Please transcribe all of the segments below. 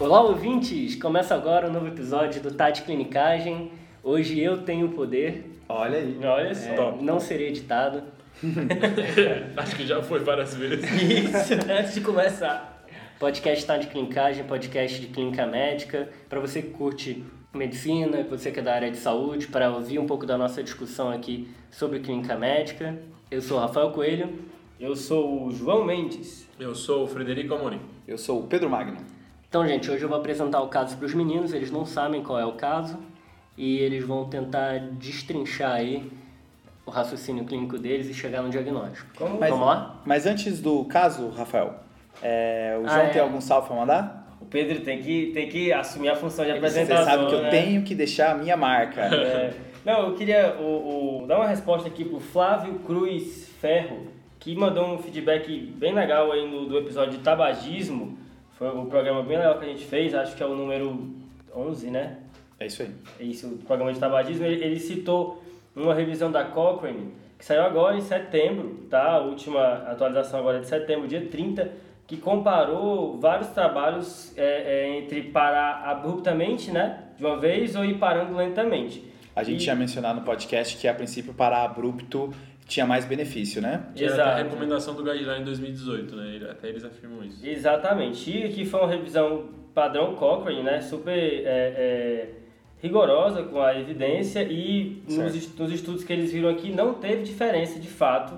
Olá, ouvintes! Começa agora um novo episódio do Tati Clinicagem. Hoje eu tenho o poder. Olha aí. Olha só. É, não serei editado. Acho que já foi várias vezes. Isso, antes de começar. Podcast Tati Clinicagem, podcast de clínica médica. Para você que curte medicina, você que é da área de saúde, para ouvir um pouco da nossa discussão aqui sobre clínica médica. Eu sou o Rafael Coelho. Eu sou o João Mendes. Eu sou o Frederico Amorim. Eu sou o Pedro Magno. Então, gente, hoje eu vou apresentar o caso para os meninos, eles não sabem qual é o caso e eles vão tentar destrinchar aí o raciocínio clínico deles e chegar no diagnóstico. Como? Mas, Vamos lá? Mas antes do caso, Rafael, é, o Ah, João é. tem algum salve pra mandar? O Pedro tem que, tem que assumir a função de Você apresentador. sabe que eu né? tenho que deixar a minha marca. É, não, eu queria o, o- dar uma resposta aqui pro Flávio Cruz Ferro, que mandou um feedback bem legal aí no, do episódio de tabagismo. Foi um programa bem legal que a gente fez, acho que é o número 11, né? É isso aí. É isso, o programa de tabagismo, ele, ele citou uma revisão da Cochrane, que saiu agora em setembro, tá? A última atualização agora é de setembro, dia 30, que comparou vários trabalhos é, é, entre parar abruptamente, né? De uma vez, ou ir parando lentamente. A gente E- tinha mencionado no podcast que a princípio parar abrupto tinha mais benefício, né? Tinha até a Exato. recomendação do Guideline 2018, né? Até eles afirmam isso. Exatamente. E aqui foi uma revisão padrão Cochrane, né? Super é, é, rigorosa com a evidência e nos, nos estudos que eles viram aqui não teve diferença de fato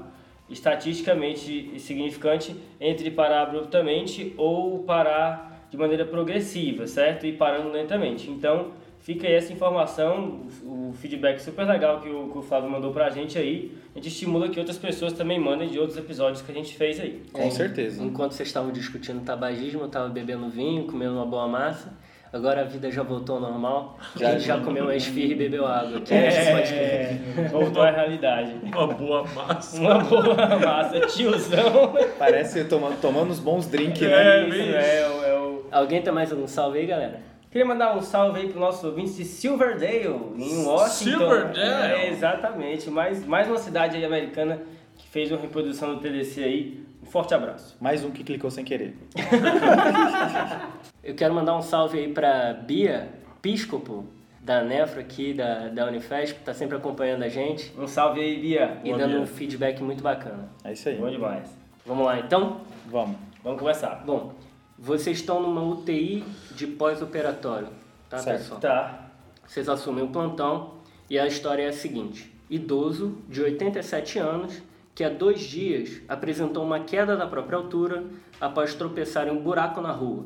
estatisticamente significante entre parar abruptamente ou parar de maneira progressiva, certo? E parando lentamente. Então, fica aí essa informação, o feedback super legal que o, que o Flávio mandou pra gente aí. A gente estimula que outras pessoas também mandem de outros episódios que a gente fez aí. Com certeza. Enquanto vocês estavam discutindo tabagismo, eu estava bebendo vinho, comendo uma boa massa. Agora a vida já voltou ao normal. Já- Já, já comeu uma esfirra e bebeu água. Aqui nesse podcast. É, voltou à realidade. Uma boa massa. Uma boa massa, tiozão. Parece tomando, tomando uns bons drinks, É. né? É, o- é o... Alguém tem mais algum salve aí, galera? Queria mandar um salve aí pro nosso ouvinte de Silverdale, em Washington. Silverdale? É, exatamente. Mais, mais uma cidade aí americana que fez uma reprodução do TDC aí. Um forte abraço. Mais um que clicou sem querer. Eu quero mandar um salve aí para Bia Piscopo, da Nefra aqui, da, da Unifesp, que está sempre acompanhando a gente Um salve aí, Bia. e Boa, dando Bia. um feedback muito bacana. É isso aí. Bom demais. Vamos lá, então? Vamos. Vamos começar. Bom, vocês estão numa UTI de pós-operatório, tá, Certo. pessoal? Tá. Vocês assumem o plantão e a história é a seguinte: idoso de 87 anos que há dois dias apresentou uma queda da própria altura após tropeçar em um buraco na rua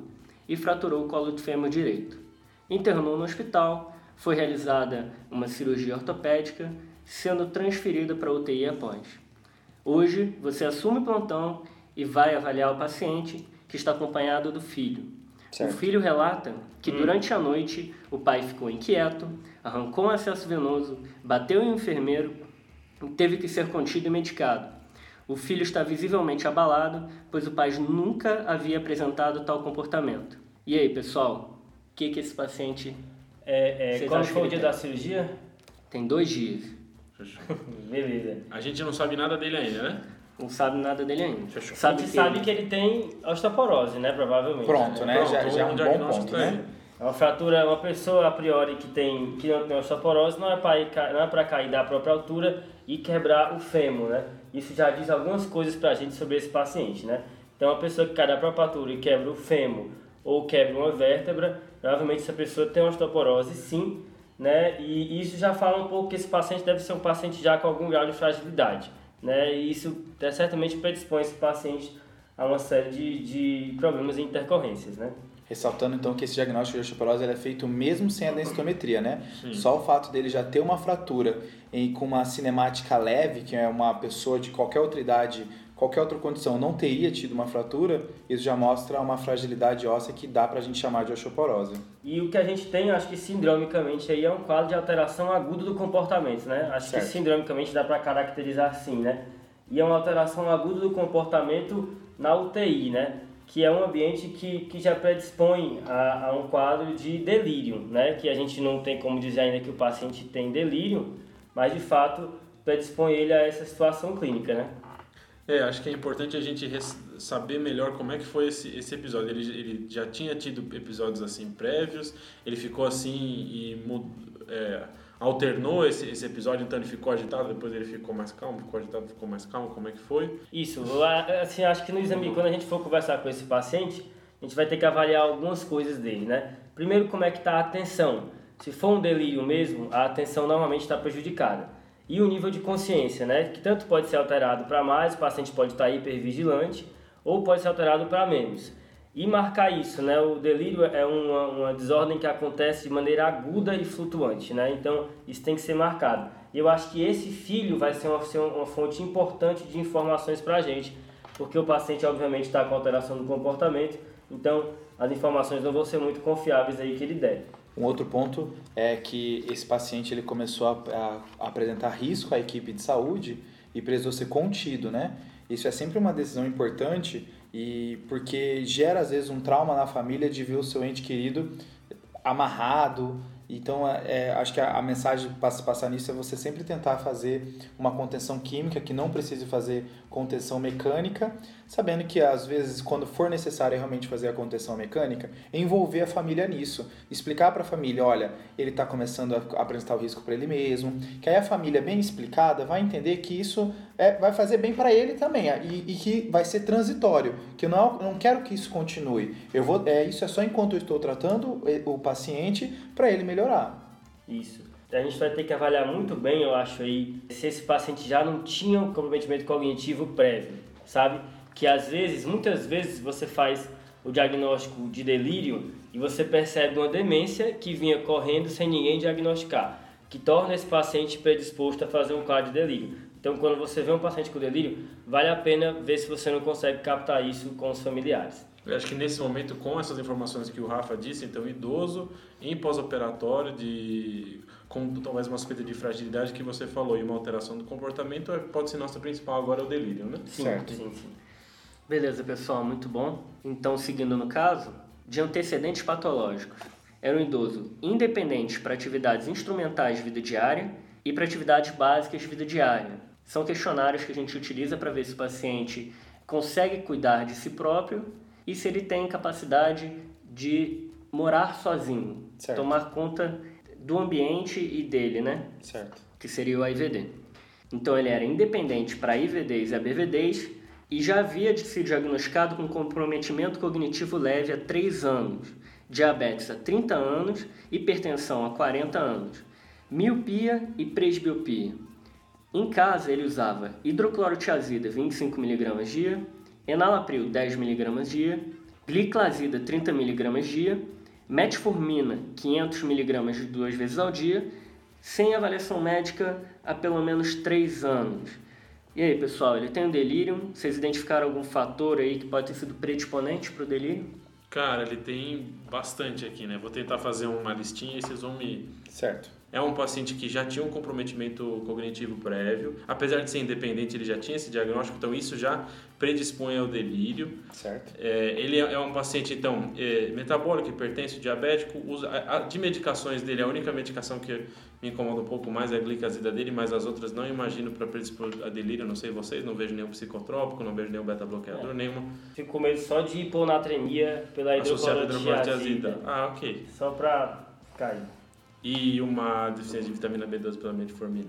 e fraturou o colo de fêmur direito. Internou no hospital, foi realizada uma cirurgia ortopédica, sendo transferida para UTI após. Hoje você assume o plantão e vai avaliar o paciente que está acompanhado do filho. Certo. O filho relata que durante a noite o pai ficou inquieto, arrancou um acesso venoso, bateu em um enfermeiro e teve que ser contido e medicado. O filho está visivelmente abalado, pois o pai nunca havia apresentado tal comportamento. E aí, pessoal, o que, que esse paciente É, é, quando foi que o dia tem? da cirurgia? tem dois dias? Beleza. A gente não sabe nada dele ainda, né? Não sabe nada dele ainda. Fechou. A Sabe gente que sabe que ele tem osteoporose, né? Provavelmente. Pronto, né? Pronto, já já é um bom ponto, né? aí. É uma fratura, uma pessoa a priori que tem que não tem osteoporose não é para ir não é para cair da própria altura e quebrar o fêmur, né? Isso já diz algumas coisas pra gente sobre esse paciente, né? Então, uma pessoa que cai da própria altura e quebra o fêmur ou quebra uma vértebra, provavelmente essa pessoa tem osteoporose, sim, né? E isso já fala um pouco que esse paciente deve ser um paciente já com algum grau de fragilidade, né? E isso é, certamente predispõe esse paciente a uma série de, de problemas e intercorrências, né? Ressaltando então que esse diagnóstico de osteoporose ele é feito mesmo sem a densitometria, né? Só o fato dele já ter uma fratura e com uma cinemática leve, que é uma pessoa de qualquer outra idade, qualquer outra condição não teria tido uma fratura, isso já mostra uma fragilidade óssea que dá pra gente chamar de osteoporose. E o que a gente tem, acho que sindromicamente aí é um quadro de alteração aguda do comportamento, né? Acho Certo. que sindromicamente dá para caracterizar assim, né? E é uma alteração aguda do comportamento na UTI, né? Que é um ambiente que, que já predispõe a, a um quadro de delírio, né? Que a gente não tem como dizer ainda que o paciente tem delírio, mas de fato predispõe ele a essa situação clínica, né? É, acho que é importante a gente saber melhor como é que foi esse, esse episódio. Ele, ele já tinha tido episódios assim prévios, ele ficou assim e é, alternou esse, esse episódio, então ele ficou agitado, depois ele ficou mais calmo, ficou agitado, ficou mais calmo, como é que foi? Isso, assim, acho que no exame, quando a gente for conversar com esse paciente, a gente vai ter que avaliar algumas coisas dele, né? Primeiro, como é que está a atenção. Se for um delírio mesmo, a atenção normalmente está prejudicada e o nível de consciência, né? Que tanto pode ser alterado para mais, o paciente pode estar hipervigilante, ou pode ser alterado para menos. E marcar isso, né? O delírio é uma, uma desordem que acontece de maneira aguda e flutuante, né? Então, isso tem que ser marcado. E eu acho que esse filho vai ser uma, ser uma fonte importante de informações para a gente, porque o paciente, obviamente, está com alteração do comportamento, então as informações não vão ser muito confiáveis aí que ele der. Um outro ponto é que esse paciente ele começou a, a apresentar risco à equipe de saúde e precisou ser contido, né? Isso é sempre uma decisão importante e porque gera às vezes um trauma na família de ver o seu ente querido amarrado, então, é, é, acho que a, a mensagem para se passar nisso é você sempre tentar fazer uma contenção química que não precise fazer contenção mecânica, sabendo que às vezes, quando for necessário realmente fazer a contenção mecânica, envolver a família nisso. Explicar para a família: olha, ele está começando a apresentar o risco para ele mesmo, que aí a família, bem explicada, vai entender que isso é, vai fazer bem para ele também e, e, que vai ser transitório, que eu não, não quero que isso continue. Eu vou, é, isso é só enquanto eu estou tratando o paciente para ele melhorar. Isso. A gente vai ter que avaliar muito bem, eu acho, aí, se esse paciente já não tinha um comprometimento cognitivo prévio, sabe? Que às vezes, muitas vezes, você faz o diagnóstico de delírio e você percebe uma demência que vinha correndo sem ninguém diagnosticar, que torna esse paciente predisposto a fazer um quadro de delírio. Então, quando você vê um paciente com delírio, vale a pena ver se você não consegue captar isso com os familiares. Eu acho que nesse momento, com essas informações que o Rafa disse, então, idoso em pós-operatório, de com talvez uma suspeita de fragilidade que você falou e uma alteração do comportamento, é, pode ser nossa principal agora o delírio, né? Sim, certo. sim, sim. Beleza, pessoal, muito bom. Então, seguindo no caso, de antecedentes patológicos. Era um idoso independente para atividades instrumentais de vida diária e para atividades básicas de vida diária. São questionários que a gente utiliza para ver se o paciente consegue cuidar de si próprio e se ele tem capacidade de morar sozinho, certo. tomar conta do ambiente e dele, né? Certo. Que seria o IVD. Então ele era independente para IVDs e ABVDs e já havia sido diagnosticado com comprometimento cognitivo leve há 3 anos, diabetes há 30 anos, hipertensão há 40 anos, miopia e presbiopia. Em casa ele usava hidroclorotiazida 25mg dia, enalapril 10mg dia, gliclazida 30mg dia metformina 500 miligramas duas vezes ao dia, sem avaliação médica há pelo menos 3 anos. E aí, pessoal, ele tem um delírio? Vocês identificaram algum fator aí que pode ter sido predisponente para o delírio? Cara, ele tem bastante aqui, né? Vou tentar fazer uma listinha e vocês vão me. Certo. É um paciente que já tinha um comprometimento cognitivo prévio, apesar de ser independente, ele já tinha esse diagnóstico, então isso já predispõe ao delírio. Certo. É, ele é um paciente, então, é, metabólico, hipertenso, diabético, usa, a, a, de medicações dele, a única medicação que me incomoda um pouco mais é a glicazida dele, mas as outras não imagino para predispor a delírio, não sei vocês, não vejo nenhum psicotrópico, não vejo nenhum beta-bloqueador, é. nenhuma. Fico com medo só de hiponatremia pela hidroclorotiazida. Ah, ok. Só para cair e uma deficiência de vitamina B12 pela metformina.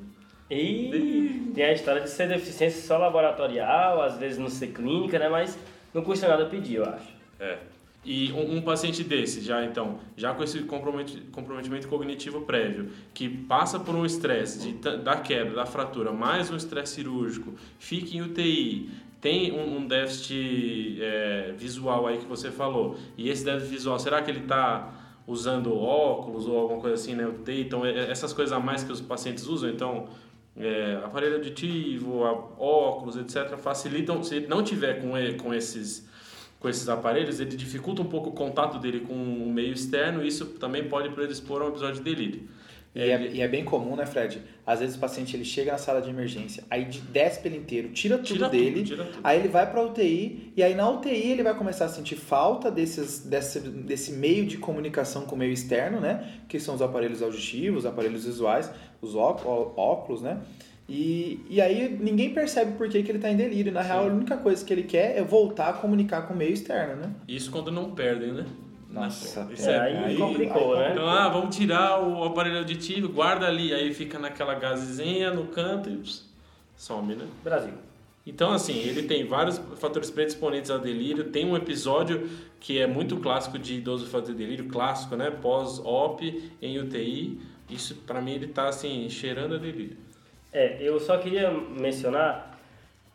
E tem a história de ser deficiência só laboratorial, às vezes não ser clínica, né? Mas não custa nada pedir, eu acho. É. E um, um, paciente desse, já então, já com esse comprometimento, cognitivo prévio, que passa por um estresse da quebra, da fratura, mais um estresse cirúrgico, fica em UTI, tem um, um déficit é, visual aí que você falou, e esse déficit visual, será que ele está usando óculos ou alguma coisa assim, né? Então, é, essas coisas a mais que os pacientes usam, então, é, aparelho auditivo, óculos, etc., facilitam, se ele não tiver com, com esses com esses aparelhos, ele dificulta um pouco o contato dele com o meio externo e isso também pode predispor a um episódio de delírio. E é, e é, bem comum, né, Fred? Às vezes o paciente ele chega na sala de emergência, aí desce pelo inteiro, tira tudo tira dele, tudo, tira tudo. aí ele vai para UTI e aí na UTI ele vai começar a sentir falta desses, desse, desse meio de comunicação com o meio externo, né? Que são os aparelhos auditivos, os aparelhos visuais, os óculos, né? E, e aí ninguém percebe por que, que ele está em delírio. Na real, a única coisa que ele quer é voltar a comunicar com o meio externo, né? Isso quando não perdem, né? Nossa, Isso É, é, aí, aí- complicou, aí né? Então, ah, vamos tirar o aparelho auditivo, guarda ali, aí fica naquela gazezinha no canto e pss, some, né? Brasil. Então, assim, ele tem vários fatores predisponentes ao delírio. Tem um episódio que é muito clássico de idoso fazer delírio, clássico, né? Pós-op, em UTI. Isso, pra mim, ele tá, assim, cheirando a delírio. É, eu só queria mencionar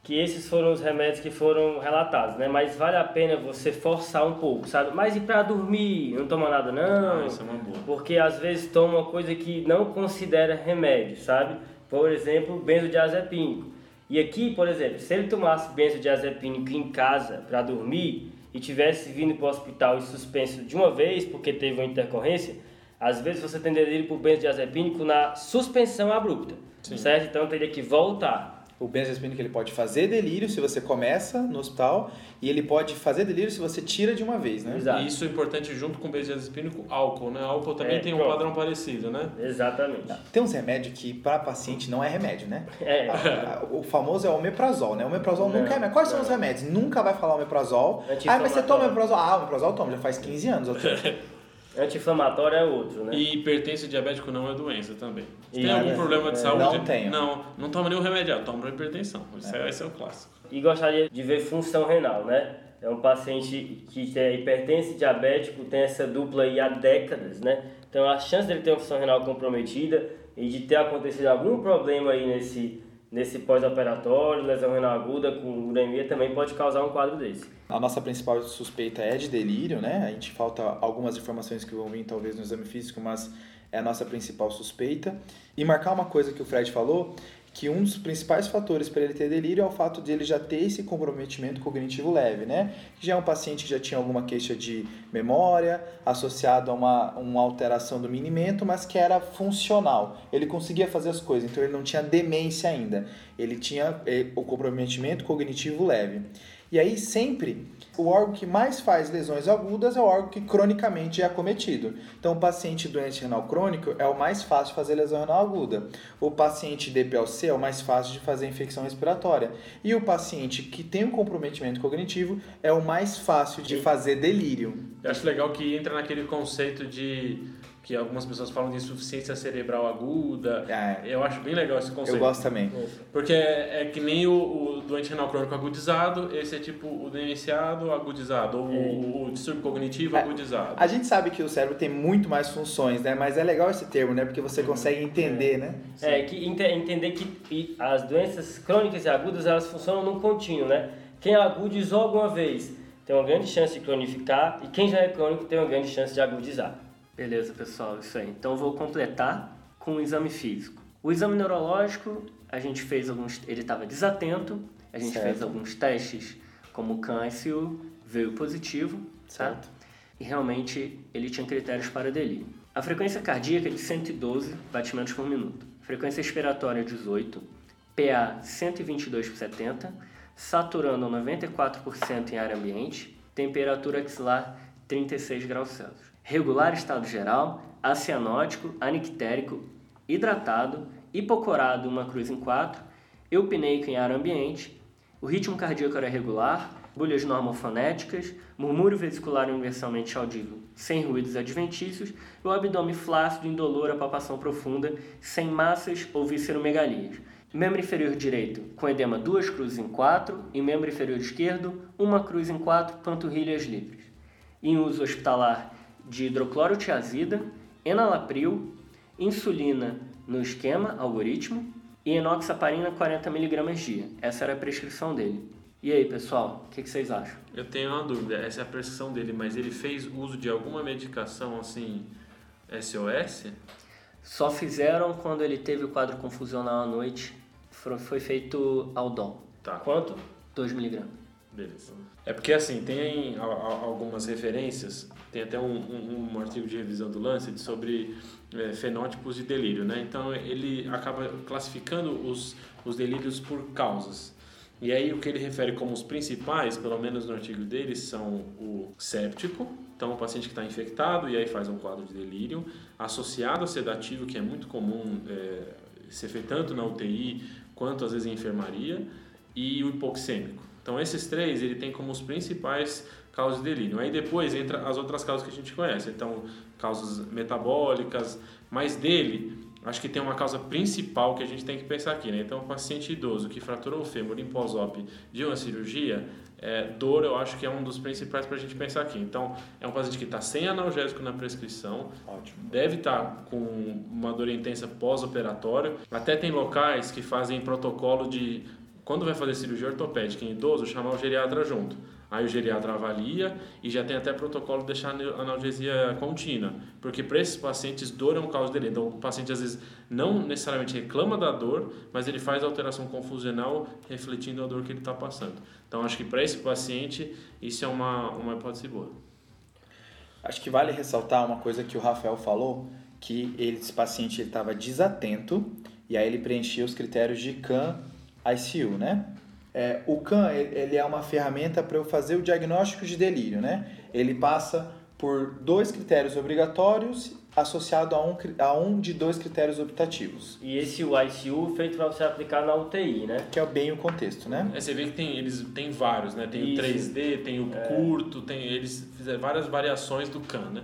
que esses foram os remédios que foram relatados, né? Mas vale a pena você forçar um pouco, sabe? Mas e pra dormir? Não toma nada não? Ah, isso é uma boa. Porque às vezes toma uma coisa que não considera remédio, sabe? Por exemplo, benzodiazepínico. E aqui, por exemplo, se ele tomasse benzodiazepínico em casa para dormir e tivesse vindo para o hospital e suspenso de uma vez porque teve uma intercorrência, às vezes você tem delírio por benzodiazepínico na suspensão abrupta, certo? Então teria que voltar. O benzodiazepínico ele pode fazer delírio se você começa no hospital e ele pode fazer delírio se você tira de uma vez, né? Exato. E isso é importante junto com o benzodiazepínico, álcool, né? Álcool também É, tem um pronto. padrão parecido, né? Exatamente. Tem uns remédios que para paciente não é remédio, né? É. Ah, O famoso é o omeprazol, né? O omeprazol Não, nunca é remédio. Quais são os remédios? Nunca vai falar omeprazol. Ah, mas você toma omeprazol? Ah, omeprazol eu tomo, já faz 15 anos. Eu tomo. Anti-inflamatório é outro, né? E hipertensão diabético não é doença também. Se E- tem algum é, problema de é, saúde? não tenho. Não, não toma nenhum remédio, ah, toma hipertensão. Isso é, esse é o clássico. E gostaria de ver função renal, né? É um paciente que tem hipertenso e diabético, tem essa dupla aí há décadas, né? Então a chance dele ter uma função renal comprometida e de ter acontecido algum problema aí nesse, nesse pós-operatório, lesão renal aguda com uremia também pode causar um quadro desse. A nossa principal suspeita é de delírio, né? A gente falta algumas informações que vão vir talvez no exame físico, mas é a nossa principal suspeita. E marcar uma coisa que o Fred falou, que um dos principais fatores para ele ter delírio é o fato de ele já ter esse comprometimento cognitivo leve, né? Já é um paciente que já tinha alguma queixa de memória, associado a uma, uma alteração do minimento, mas que era funcional. Ele conseguia fazer as coisas, então ele não tinha demência ainda. Ele tinha eh, o comprometimento cognitivo leve. E aí sempre o órgão que mais faz lesões agudas é o órgão que cronicamente é acometido. Então, o paciente doente renal crônico é o mais fácil de fazer lesão renal aguda. O paciente DPLC é o mais fácil de fazer infecção respiratória. E o paciente que tem um comprometimento cognitivo é o mais fácil de fazer delírio. Eu acho legal que entra naquele conceito de que algumas pessoas falam de insuficiência cerebral aguda. É. Eu acho bem legal esse conceito. Eu gosto também. Porque é, é que nem o, o doente renal crônico agudizado, esse é tipo o demenciado agudizado, ou o, o distúrbio cognitivo É. agudizado. A gente sabe que o cérebro tem muito mais funções, né? Mas é legal esse termo, né? Porque você consegue entender, né? É, que ente- entender que as doenças crônicas e agudas elas funcionam num contínuo, né? Quem agudizou alguma vez tem uma grande chance de cronificar e quem já é crônico tem uma grande chance de agudizar. Beleza, pessoal, isso aí. Então eu vou completar com o exame físico. O exame neurológico, a gente fez alguns. Ele estava desatento, a gente Certo. fez alguns testes, como o CAN-SU, veio positivo, certo? E realmente ele tinha critérios para delírio. A frequência cardíaca é de 112 batimentos por minuto, frequência expiratória 18, PA 122 por 70, saturando 94% em ar ambiente, temperatura axilar 36 graus Celsius. Regular estado geral, acianótico, anictérico, hidratado, hipocorado uma cruz em 4, eupneico em ar ambiente, o ritmo cardíaco era regular, bolhas normofonéticas, murmúrio vesicular universalmente audível, sem ruídos adventícios, e o abdômen flácido, indolor, a palpação profunda, sem massas ou visceromegalias. Membro inferior direito com edema duas cruzes em 4 e membro inferior esquerdo uma cruz em 4, panturrilhas livres. Em uso hospitalar de hidroclorotiazida, enalapril, insulina no esquema, algoritmo, e enoxaparina 40mg dia. Essa era a prescrição dele. E aí, pessoal, o que, que vocês acham? Eu tenho uma dúvida, essa é a prescrição dele, mas ele fez uso de alguma medicação assim, SOS? Só fizeram quando ele teve o quadro confusional à noite. Foi feito Aldol, Tá, Quanto? 2mg. beleza. É porque assim, tem algumas referências, tem até um, um- um artigo de revisão do Lancet sobre é, fenótipos de delírio, né? Então ele acaba classificando os, os delírios por causas. E aí o que ele refere como os principais, pelo menos no artigo dele, são o séptico, então o paciente que está infectado e aí faz um quadro de delírio, associado a sedativo, que é muito comum é, ser feito tanto na UTI quanto às vezes em enfermaria, e o hipoxêmico. Então esses três ele tem como os principais causas de delírio. Aí depois entra as outras causas que a gente conhece, então causas metabólicas, mas dele acho que tem uma causa principal que a gente tem que pensar aqui, né? Então, o paciente idoso que fraturou o fêmur em pós-op de uma cirurgia, é, dor eu acho que é um dos principais para a gente pensar aqui. Então, é um paciente que está sem analgésico na prescrição, Ótimo. deve estar tá com uma dor intensa pós-operatória. Até tem locais que fazem protocolo de, quando vai fazer cirurgia ortopédica em idoso, chamar o geriatra junto. Aí o geriatra avalia e já tem até protocolo de deixar analgesia contínua, porque para esses pacientes dor é um causa dele. Então o paciente às vezes não necessariamente reclama da dor, mas ele faz alteração confusional refletindo a dor que ele está passando. Então acho que para esse paciente isso é uma, uma hipótese boa. Acho que vale ressaltar uma coisa que o Rafael falou, que ele, esse paciente estava desatento e aí ele preenchia os critérios de CAN ICU, né? É, o CAN ele é uma ferramenta para eu fazer o diagnóstico de delírio, né? Ele passa por dois critérios obrigatórios associado a um, a um de dois critérios optativos. E esse o ICU feito para você aplicar na UTI, né? Que é bem o contexto, né? É, você vê que tem, eles têm vários, né? Tem Isso. o 3D, tem o é. curto, tem, eles fizeram várias variações do CAN, né?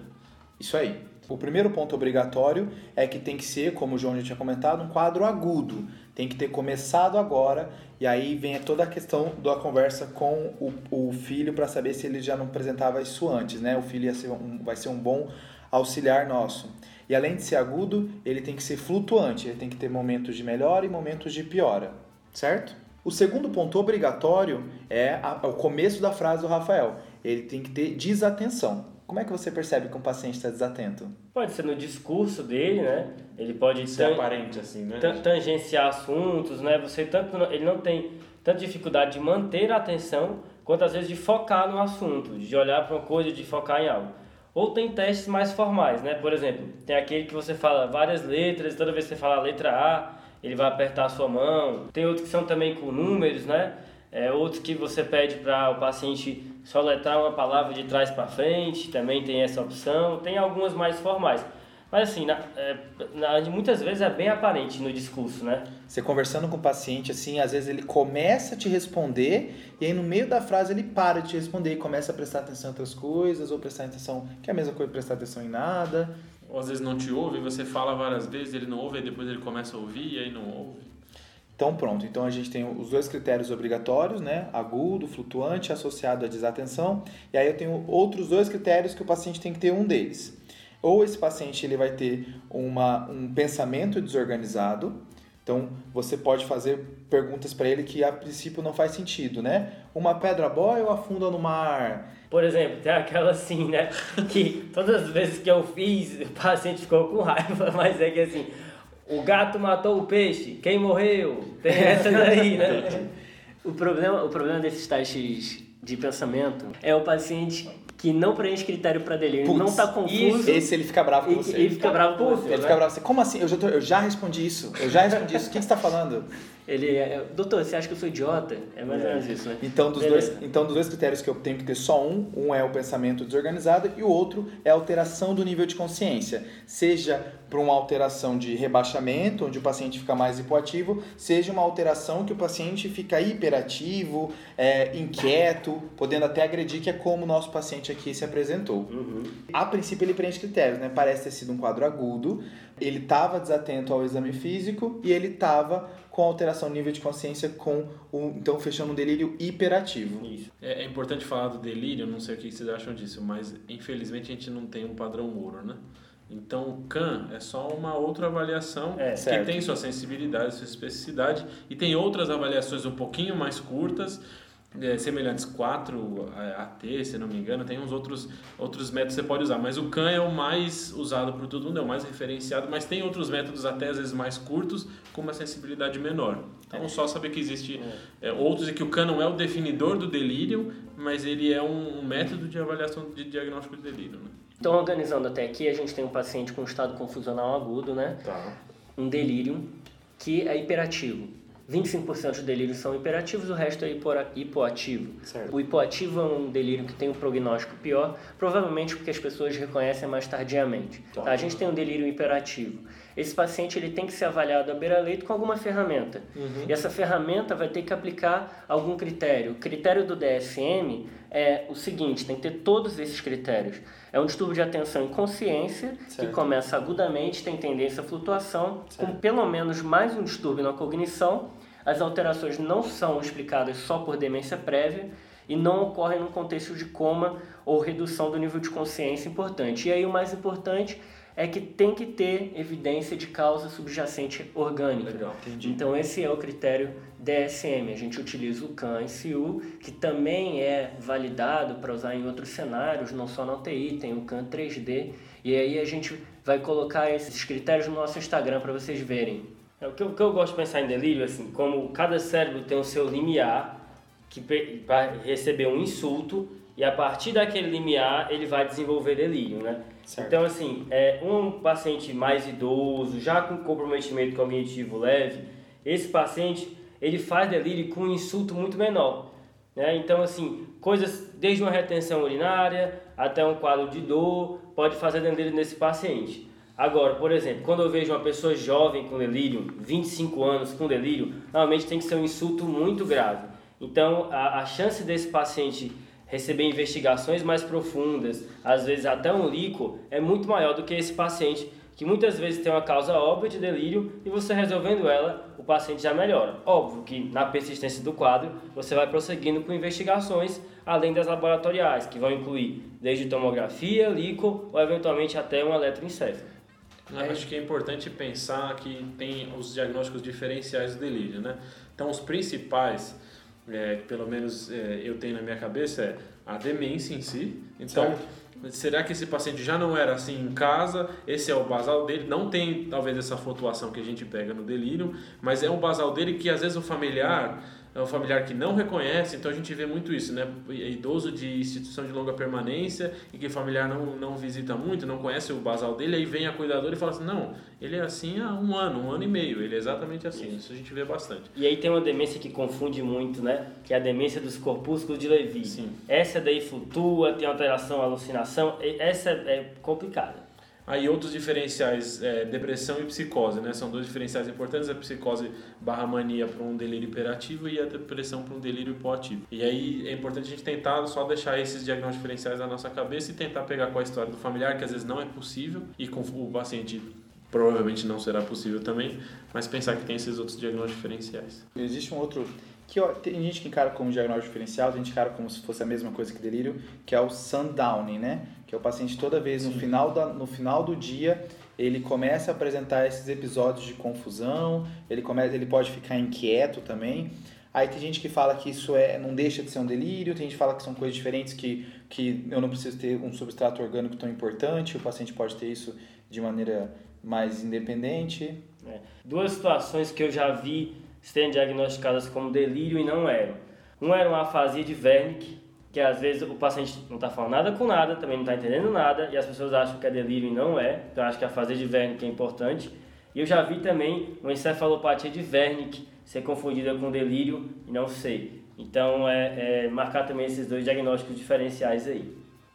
Isso aí. O primeiro ponto obrigatório é que tem que ser, como o João já tinha comentado, um quadro agudo. Tem que ter começado agora e aí vem toda a questão da conversa com o, o filho para saber se ele já não apresentava isso antes, né? O filho ser um, vai ser um bom auxiliar nosso. E além de ser agudo, ele tem que ser flutuante, ele tem que ter momentos de melhora e momentos de piora, certo? O segundo ponto obrigatório é a, o começo da frase do Rafael. Ele tem que ter desatenção. Como é que você percebe que um paciente está desatento? Pode ser no discurso dele, né? Ele pode ser aparente assim, né? Tangenciar assuntos, né? Você tanto ele não tem tanta dificuldade de manter a atenção quanto às vezes de focar no assunto, de olhar para uma coisa, de focar em algo. Ou tem testes mais formais, né? Por exemplo, tem aquele que você fala várias letras, toda vez que você fala a letra A, ele vai apertar a sua mão. Tem outros que são também com números, né? É, outros que você pede para o paciente soletrar uma palavra de trás para frente, também tem essa opção. Tem algumas mais formais. Mas assim, na, é, na, muitas vezes é bem aparente no discurso, né? Você conversando com o paciente, assim, às vezes ele começa a te responder e aí no meio da frase ele para de te responder e começa a prestar atenção em outras coisas ou prestar atenção, que é a mesma coisa prestar atenção em nada. Ou às vezes não te ouve, você fala várias vezes, ele não ouve, e depois ele começa a ouvir e aí não ouve. Então pronto, então a gente tem os dois critérios obrigatórios, né? Agudo, flutuante, associado à desatenção. E aí eu tenho outros dois critérios que o paciente tem que ter um deles. Ou esse paciente ele vai ter uma, um pensamento desorganizado, então você pode fazer perguntas para ele que a princípio não faz sentido, né? Uma pedra boia ou afunda no mar? Por exemplo, tem aquela assim, né? Que todas as vezes que eu fiz, o paciente ficou com raiva, mas é que assim, o gato matou o peixe, quem morreu? Tem essa daí, né? o, problema, o problema desses testes de pensamento é o paciente que não preenche critério para delírio, Puts, não tá confuso. Esse ele fica bravo com você. Ele fica bravo com você. Ele né? fica bravo com você. Como assim? Eu já, tô, eu já respondi isso. Eu já respondi isso. O que, que você está falando? Ele é, doutor, você acha que eu sou idiota? É mais ou menos isso, né? Então dos, dois, então, dos dois critérios que eu tenho que ter só um, um é o pensamento desorganizado e o outro é a alteração do nível de consciência. Seja para uma alteração de rebaixamento, onde o paciente fica mais hipoativo, seja uma alteração que o paciente fica hiperativo, é, inquieto, podendo até agredir, que é como o nosso paciente aqui se apresentou. Uhum. A princípio ele preenche critérios, né? Parece ter sido um quadro agudo, ele estava desatento ao exame físico e ele estava com alteração nível de consciência com o, então fechando um delírio hiperativo. Isso. É, é, importante falar do delírio, não sei o que vocês acham disso, mas infelizmente a gente não tem um padrão ouro, né? Então, o CAN é só uma outra avaliação é, que certo. tem sua sensibilidade, sua especificidade e tem outras avaliações um pouquinho mais curtas, é, semelhantes 4 AT, se não me engano, tem uns outros, outros métodos que você pode usar, mas o CAN é o mais usado por todo mundo, é o mais referenciado, mas tem outros métodos até às vezes mais curtos, com uma sensibilidade menor. Então, é. só saber que existe é. é. outros e que o CAN não é o definidor do delírio, mas ele é um, um método de avaliação de diagnóstico de delírio. Né? Então, organizando até aqui, a gente tem um paciente com estado confusional agudo, né? Tá. Um delírio que é hiperativo. 25% dos delírios são hiperativos, o resto é hipoativo. Certo. O hipoativo é um delírio que tem um prognóstico pior, provavelmente porque as pessoas reconhecem mais tardiamente. Tá. Tá? A gente tem um delírio hiperativo. esse paciente ele tem que ser avaliado à beira-leito com alguma ferramenta. Uhum. E essa ferramenta vai ter que aplicar algum critério. O critério do DSM é o seguinte, tem que ter todos esses critérios. É um distúrbio de atenção e consciência, certo. que começa agudamente, tem tendência à flutuação, certo. com pelo menos mais um distúrbio na cognição. As alterações não são explicadas só por demência prévia e não ocorrem num contexto de coma ou redução do nível de consciência importante. E aí o mais importante é que tem que ter evidência de causa subjacente orgânica. Legal, então esse é o critério DSM. A gente utiliza o CAN-ICU, que também é validado para usar em outros cenários, não só na UTI, tem o CAN 3D. E aí a gente vai colocar esses critérios no nosso Instagram para vocês verem. É, o que, eu, o que eu gosto de pensar em delírio, assim, como cada cérebro tem o seu limiar para receber um insulto e a partir daquele limiar ele vai desenvolver delírio, né? Certo. Então, assim, é, um paciente mais idoso, já com comprometimento cognitivo leve, esse paciente ele faz delírio com um insulto muito menor. Né? Então, assim, coisas desde uma retenção urinária até um quadro de dor pode fazer delírio nesse paciente. Agora, por exemplo, quando eu vejo uma pessoa jovem com delírio, 25 anos com delírio, normalmente tem que ser um insulto muito grave. Então, a, a chance desse paciente receber investigações mais profundas, às vezes até um líquido, é muito maior do que esse paciente que muitas vezes tem uma causa óbvia de delírio e você resolvendo ela, o paciente já melhora. Óbvio que na persistência do quadro, você vai prosseguindo com investigações além das laboratoriais, que vão incluir desde tomografia, líquido ou eventualmente até um eletroencefalo. É. Acho que é importante pensar que tem os diagnósticos diferenciais do delírio, né? Então, os principais é, pelo menos é, eu tenho na minha cabeça é a demência em si. Então, certo. será que esse paciente já não era assim em casa? Esse é o basal dele. Não tem talvez essa flutuação que a gente pega no delírio, mas é um basal dele que às vezes o familiar é um familiar que não reconhece, então a gente vê muito isso, né? Idoso de instituição de longa permanência e que o familiar não, não visita muito, não conhece o basal dele, aí vem a cuidadora e fala assim: não, ele é assim há um ano, um ano e meio, ele é exatamente assim. Isso, isso a gente vê bastante. E aí tem uma demência que confunde muito, né? Que é a demência dos corpúsculos de Levi. Sim. Essa daí flutua, tem alteração, alucinação, essa é complicada. Aí outros diferenciais, é, depressão e psicose, né? São dois diferenciais importantes, a psicose barra mania para um delírio hiperativo e a depressão para um delírio hipoativo. E aí é importante a gente tentar só deixar esses diagnósticos diferenciais na nossa cabeça e tentar pegar com a história do familiar, que às vezes não é possível, e com o paciente provavelmente não será possível também, mas pensar que tem esses outros diagnósticos diferenciais. Existe um outro que ó, tem gente que encara como diagnóstico diferencial, tem gente que encara como se fosse a mesma coisa que delírio, que é o sundowning, né? Que é o paciente toda vez no final, da, no final do dia ele começa a apresentar esses episódios de confusão, ele começa, ele pode ficar inquieto também. Aí tem gente que fala que isso é, não deixa de ser um delírio, tem gente que fala que são coisas diferentes, que, que eu não preciso ter um substrato orgânico tão importante, o paciente pode ter isso de maneira mais independente. É. Duas situações que eu já vi serem diagnosticadas como delírio e não eram. Um era uma afasia de Wernicke, que às vezes o paciente não está falando nada com nada, também não está entendendo nada, e as pessoas acham que é delírio e não é. Então acho que a afasia de Wernicke é importante. E eu já vi também uma encefalopatia de Wernicke ser confundida com delírio e não sei. Então é, é marcar também esses dois diagnósticos diferenciais aí.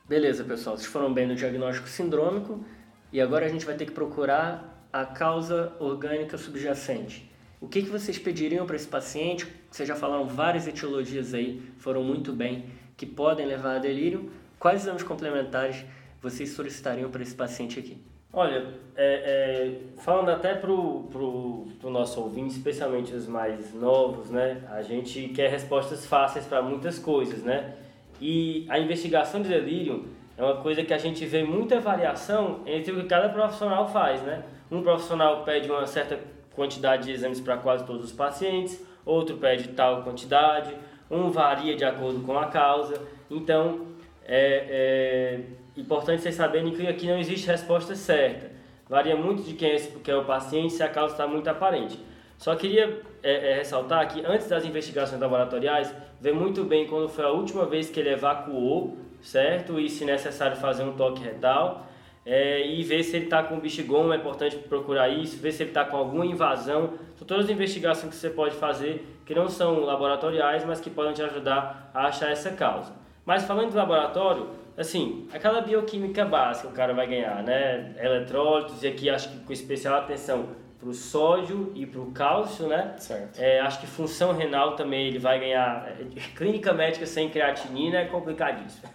Beleza, pessoal. Vocês foram bem no diagnóstico sindrômico e agora a gente vai ter que procurar a causa orgânica subjacente. O que, que vocês pediriam para esse paciente? Vocês já falaram várias etiologias aí, foram muito bem, que podem levar a delírio. Quais exames complementares vocês solicitariam para esse paciente aqui? Olha, é, é, falando até para o nosso ouvinte, especialmente os mais novos, né? A gente quer respostas fáceis para muitas coisas, né? E a investigação de delírio é uma coisa que a gente vê muita variação entre o que cada profissional faz, né? Um profissional pede uma certa quantidade de exames para quase todos os pacientes, outro pede tal quantidade, um varia de acordo com a causa. Então, é, é importante vocês saberem que aqui não existe resposta certa. Varia muito de quem é, é o paciente se a causa está muito aparente. Só queria é, é, ressaltar que antes das investigações laboratoriais, vê muito bem quando foi a última vez que ele evacuou, certo? E se necessário fazer um toque retal é, e ver se ele está com bexigoma, é importante procurar isso, ver se ele está com alguma invasão. São todas as investigações que você pode fazer que não são laboratoriais, mas que podem te ajudar a achar essa causa. Mas falando de laboratório, assim, aquela bioquímica básica o cara vai ganhar, né? Eletrólitos, e aqui acho que com especial atenção para o sódio e para o cálcio, né? Certo. É, acho que função renal também ele vai ganhar. é, Clínica médica sem creatinina é complicadíssimo.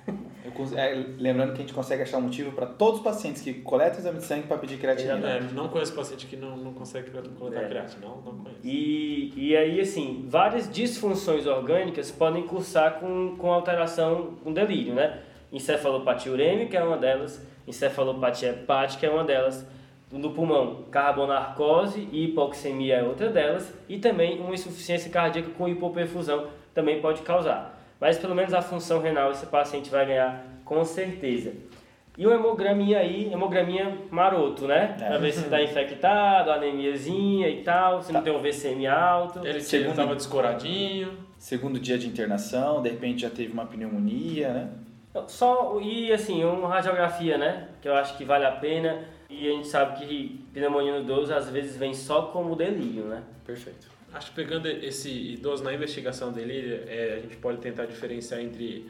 É, lembrando que a gente consegue achar um motivo para todos os pacientes que coletam exame de sangue para pedir creatinina. É, não conheço paciente que não, não consegue coletar É. creatina, não, não conheço. E, e aí, assim, várias disfunções orgânicas podem cursar com, com alteração, com delírio, né? Encefalopatia urêmica é uma delas, encefalopatia hepática é uma delas, no pulmão, carbonarcose e hipoxemia é outra delas, e também uma insuficiência cardíaca com hipoperfusão também pode causar. Mas pelo menos a função renal esse paciente vai ganhar com certeza. E o hemograminha aí, hemograminha maroto, né? É. Pra ver se tá infectado, anemiazinha e tal, se não tem um VCM alto. Ele Segundo- estava descoradinho. Segundo dia de internação, de repente já teve uma pneumonia, né? Só, e assim, uma radiografia, né? Que eu acho que vale a pena. E a gente sabe que pneumonia no idoso às vezes vem só como delírio, né? Perfeito. Acho que pegando esse idoso na investigação dele, é, a gente pode tentar diferenciar entre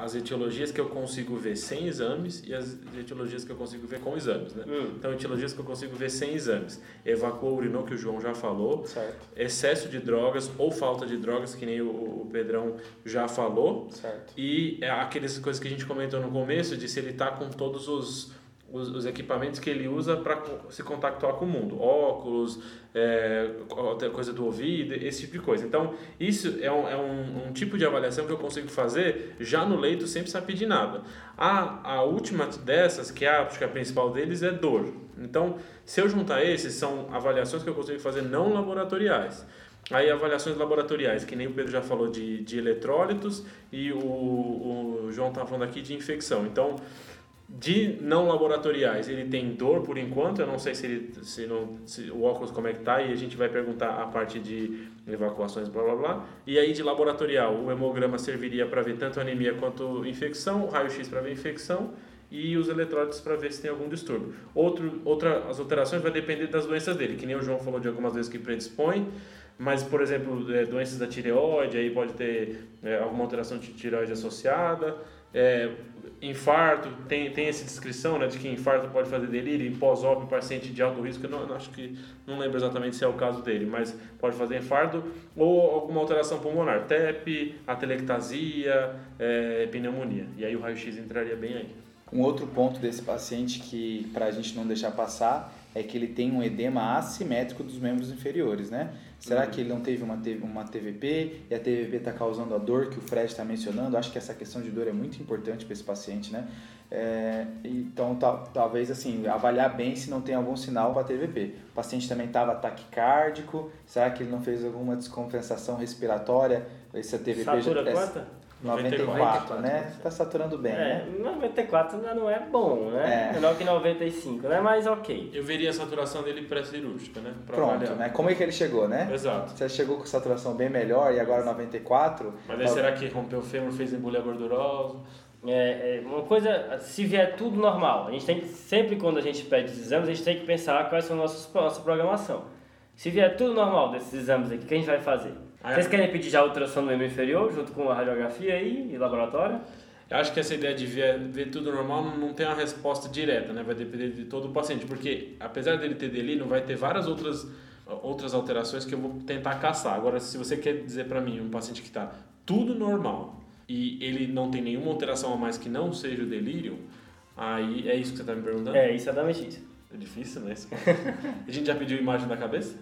as etiologias que eu consigo ver sem exames e as etiologias que eu consigo ver com exames, né? Hum. Então, etiologias que eu consigo ver sem exames. Evacuou urinou, que o João já falou. Certo, Excesso de drogas ou falta de drogas, que nem o, o Pedrão já falou. certo. E é aquelas coisas que a gente comentou no começo, de se ele está com todos os, os, os equipamentos que ele usa para se contactuar com o mundo. Óculos, é, coisa do ouvido, esse tipo de coisa. Então, isso é, um, é um, um tipo de avaliação que eu consigo fazer já no leito sem precisar pedir nada. A, a última dessas, que é a, acho que a principal deles, é dor. Então, se eu juntar esses, são avaliações que eu consigo fazer não laboratoriais. Aí avaliações laboratoriais, que nem o Pedro já falou de, de eletrólitos e o, o João está falando aqui de infecção. Então, de não laboratoriais, ele tem dor por enquanto, eu não sei se, ele, se, não, se o óculos como é que tá, e a gente vai perguntar a parte de evacuações, blá blá blá. E aí de laboratorial, o hemograma serviria para ver tanto anemia quanto infecção, o raio-x para ver infecção e os eletrólitos para ver se tem algum distúrbio. Outro, outra, as alterações vai depender das doenças dele, que nem o João falou de algumas vezes que predispõe, mas, por exemplo, é, doenças da tireoide, aí pode ter é, alguma alteração de tireoide associada. É, infarto, tem, tem essa descrição né, de que infarto pode fazer delírio, pós-óbito, paciente de alto risco, eu não, acho que não lembro exatamente se é o caso dele, mas pode fazer infarto ou alguma alteração pulmonar, TEP, atelectasia, é, pneumonia. E aí o raio-x entraria bem aí. Um outro ponto desse paciente que, para a gente não deixar passar, é que ele tem um edema assimétrico dos membros inferiores, né? Será que ele não teve uma, uma TVP e a TVP está causando a dor que o Fred está mencionando? Acho que essa questão de dor é muito importante para esse paciente, né? É, então, tal- talvez assim, avaliar bem se não tem algum sinal para a TVP. O paciente também estava taquicárdico, será que ele não fez alguma descompensação respiratória? Essa TVP Satura já? 94, 94, né? Está saturando bem, É, né? 94 ainda não é bom, né? É. Menor que 95, né? Mas ok. Eu veria a saturação dele pré-cirúrgica, né? Pra Pronto, avaliar. né? Como é que ele chegou, né? Exato. Você chegou com saturação bem melhor e agora 94. Mas aí será que rompeu o fêmur, fez embolia gordurosa? É, é, uma coisa, se vier tudo normal, a gente tem que, sempre quando a gente pede os exames, a gente tem que pensar quais são a nossa, nossa programação. Se vier tudo normal desses exames aqui, o que a gente vai fazer? Vocês querem pedir já a ultrassom do membro inferior, junto com a radiografia aí, e laboratório? Eu acho que essa ideia de ver, ver tudo normal não, tem uma resposta direta, né? Vai depender de todo o paciente, porque apesar dele ter delírio, vai ter várias outras, outras alterações que eu vou tentar caçar. Agora, se você quer dizer para mim, um paciente que está tudo normal e ele não tem nenhuma alteração a mais que não seja o delírio, aí é isso que você está me perguntando? É, exatamente isso. É difícil, né? a gente já pediu imagem da cabeça?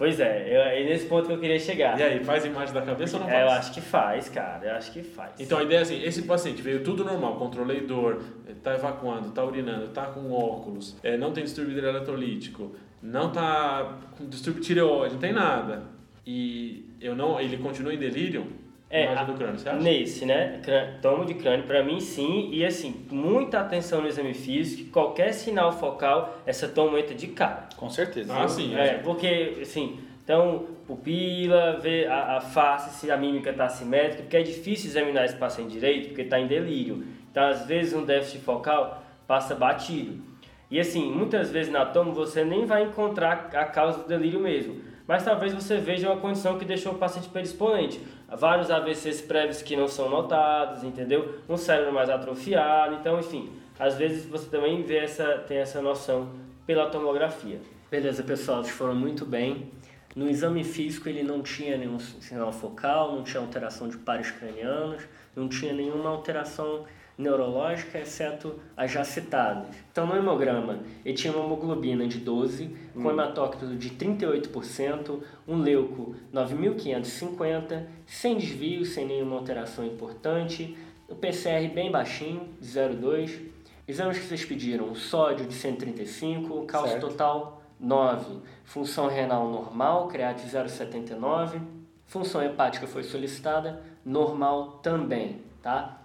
Pois é, eu- é nesse ponto que eu queria chegar. E aí, faz imagem da cabeça ou não faz? É, eu acho que faz, cara, eu acho que faz. Então a ideia é assim, esse paciente veio tudo normal, controlei dor, está evacuando, está urinando, está com óculos, é, não tem distúrbio eletrolítico, não está com distúrbio tireoide, não tem nada. E eu não, ele continua em delírio, É, imagem do crânio, você acha? Nesse, né? Tomo de crânio, pra mim sim. E assim, muita atenção no exame físico. Qualquer sinal focal, essa toma entra de cara. Com certeza. Ah, sim. É, porque, assim, então, pupila, ver a, a face, se a mímica está assimétrica, porque é difícil examinar esse paciente direito, porque está em delírio. Então, às vezes, um déficit focal passa batido. E, assim, muitas vezes na tomo você nem vai encontrar a causa do delírio mesmo. mas talvez você veja uma condição que deixou o paciente predisponente. Vários AVCs prévios que não são notados, entendeu? Um cérebro mais atrofiado, então, enfim, às vezes você também vê essa, tem essa noção pela tomografia. Beleza, pessoal, vocês foram muito bem. No exame físico ele não tinha nenhum sinal focal, não tinha alteração de pares cranianos, não tinha nenhuma alteração neurológica, exceto as já citadas. Então, no hemograma, ele tinha uma hemoglobina de 12, com hum. hematócrito de 38%, um leuco 9.550, sem desvio, sem nenhuma alteração importante, o PCR bem baixinho, 0,2. Exames que vocês pediram, sódio de 135, cálcio certo. total 9, função renal normal, create 0,79, função hepática foi solicitada, normal também, tá?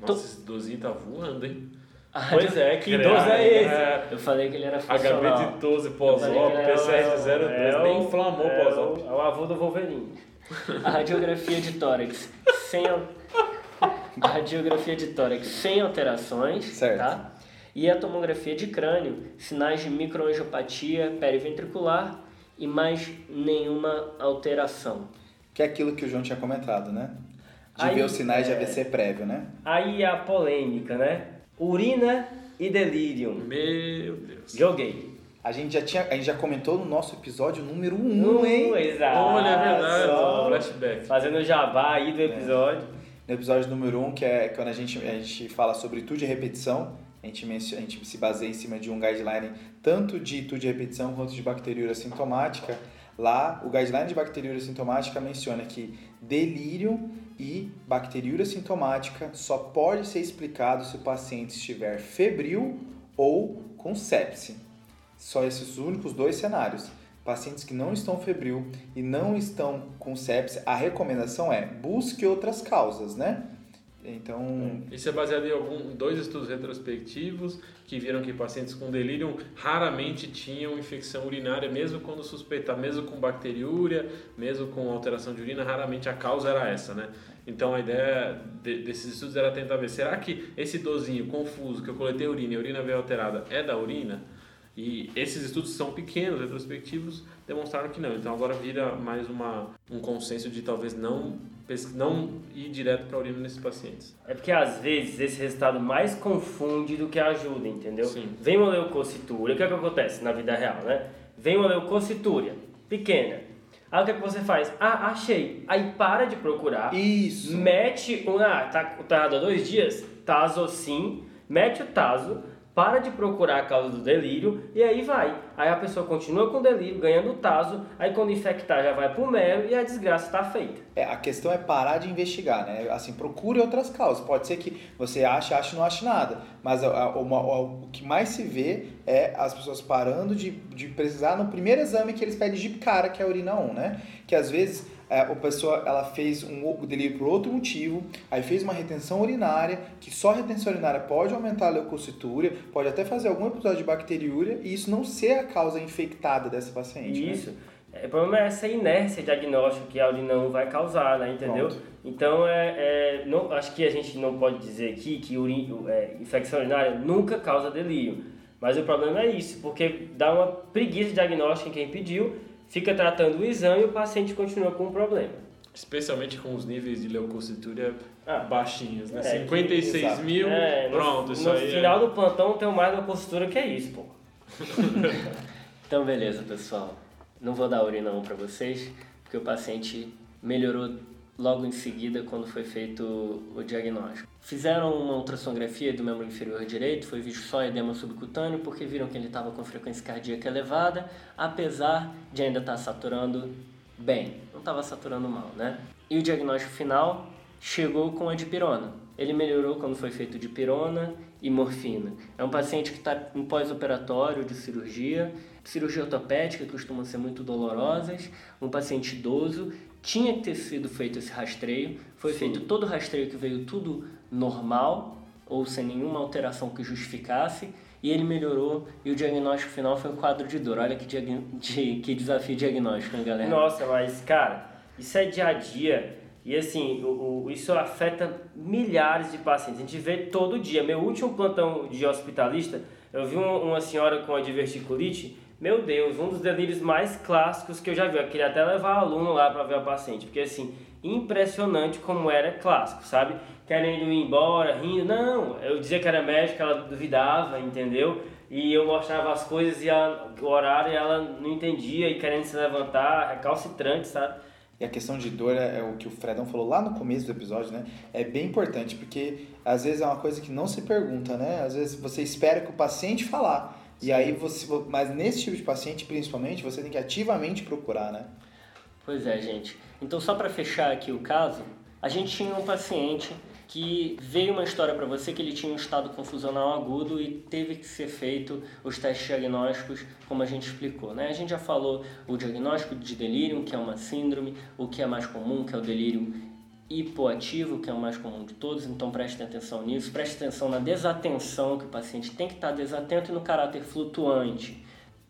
Nossa, esse 12 tá voando, hein? Ah, pois é, que 12 é esse? É. Eu falei que ele era funcional. HB de 12 pós-op, PCR de 02, é nem inflamou é pós-op. É o avô do Wolverine. A radiografia de tórax sem... A radiografia de tórax sem alterações, certo. tá? E a tomografia de crânio, sinais de microangiopatia periventricular e mais nenhuma alteração. Que é aquilo que o João tinha comentado, né? De aí, ver os sinais é... de AVC prévio, né? Aí a polêmica, né? Urina e delírio. Meu Deus. Joguei. A gente já tinha, a gente já comentou no nosso episódio número 1, um, hein? Exato. Olha, é verdade. Só flashback. Fazendo o jabá aí do episódio. É. No episódio número 1, um, que é quando a gente, a gente fala sobre tudo de repetição, a gente, menciona, a gente se baseia em cima de um guideline tanto de tudo de repetição quanto de bacteriúria sintomática. Lá, o guideline de bacteriúria sintomática menciona que delírio e bacteriúria sintomática só pode ser explicado se o paciente estiver febril ou com sepse. Só esses únicos dois cenários. Pacientes que não estão febril e não estão com sepse, a recomendação é busque outras causas, né? Então. Isso é baseado em algum, dois estudos retrospectivos que viram que pacientes com delírio raramente tinham infecção urinária, mesmo quando suspeitar, mesmo com bacteriúria, mesmo com alteração de urina, raramente a causa era essa, né? Então a ideia de, desses estudos era tentar ver, será que esse dozinho confuso que eu coletei urina e a urina veio alterada é da urina? E esses estudos são pequenos, retrospectivos, demonstraram que não. Então agora vira mais uma, um consenso de talvez não, não ir direto para a urina nesses pacientes. É porque às vezes esse resultado mais confunde do que ajuda, entendeu? Sim. Vem uma leucocitúria, o que, é que acontece na vida real, né? Vem uma leucocitúria pequena. Aí o que, é que você faz? Ah, achei. Aí para de procurar. Isso. Mete um. Ah, tá, tá errado há dois dias? Taso sim. Mete o taso para de procurar a causa do delírio e aí vai. Aí a pessoa continua com delírio, ganhando o taso, aí quando infectar já vai pro mero e a desgraça está feita. É, a questão é parar de investigar, né? Assim, procure outras causas. Pode ser que você ache, ache, não ache nada, mas a, a, uma, a, o que mais se vê é as pessoas parando de, de precisar no primeiro exame que eles pedem de cara, que é a urina 1, né? Que às vezes é, a pessoa ela fez um delírio por outro motivo, aí fez uma retenção urinária, que só a retenção urinária pode aumentar a leucocitúria, pode até fazer algum episódio de bacteriúria, e isso não ser a causa infectada dessa paciente. Né? Isso. Né? O problema é essa inércia diagnóstica que a urina não vai causar, né? Entendeu? Pronto. Então, é, é, não, acho que a gente não pode dizer aqui que urin, é, infecção urinária nunca causa delírio. Mas o problema é isso, porque dá uma preguiça diagnóstica em quem pediu fica tratando o exame e o paciente continua com o problema. Especialmente com os níveis de leucocitúria ah, baixinhos, né? É, 56 que, mil, é, pronto, no, isso no aí. No é final é... do plantão tem mais leucocitúria que é isso, pô. então, beleza, pessoal. Não vou dar urina 1 para vocês, porque o paciente melhorou logo em seguida quando foi feito o diagnóstico. Fizeram uma ultrassonografia do membro inferior direito, foi visto só edema subcutâneo porque viram que ele estava com frequência cardíaca elevada, apesar de ainda estar tá saturando bem, não estava saturando mal, né? E o diagnóstico final chegou com a dipirona. Ele melhorou quando foi feito dipirona e morfina. É um paciente que está em pós-operatório de cirurgia, cirurgia ortopédica costumam ser muito dolorosas, um paciente idoso tinha que ter sido feito esse rastreio, foi Sim. feito todo o rastreio que veio tudo normal, ou sem nenhuma alteração que justificasse, e ele melhorou, e o diagnóstico final foi um quadro de dor. Olha que, de, que desafio diagnóstico, hein, galera? Nossa, mas, cara, isso é dia a dia, e assim, o, o, isso afeta milhares de pacientes, a gente vê todo dia. Meu último plantão de hospitalista, eu vi uma, uma senhora com a diverticulite, meu Deus, um dos delírios mais clássicos que eu já vi. Eu queria até levar aluno lá para ver o paciente, porque assim, impressionante como era clássico, sabe? Querendo ir embora, rindo. Não, eu dizia que era médico, ela duvidava, entendeu? E eu mostrava as coisas e o horário e ela não entendia e querendo se levantar, recalcitrante, sabe? E a questão de dor é, é, o que o Fredão falou lá no começo do episódio, né? É bem importante, porque às vezes é uma coisa que não se pergunta, né? Às vezes você espera que o paciente falar. Sim. E aí você. Mas nesse tipo de paciente, principalmente, você tem que ativamente procurar, né? Pois é, gente. Então, só para fechar aqui o caso, a gente tinha um paciente que veio uma história para você que ele tinha um estado confusional agudo e teve que ser feito os testes diagnósticos, como a gente explicou. Né? A gente já falou o diagnóstico de delírio, que é uma síndrome, o que é mais comum, que é o delírio hipoativo, que é o mais comum de todos, então preste atenção nisso. Preste atenção na desatenção, que o paciente tem que estar desatento e no caráter flutuante.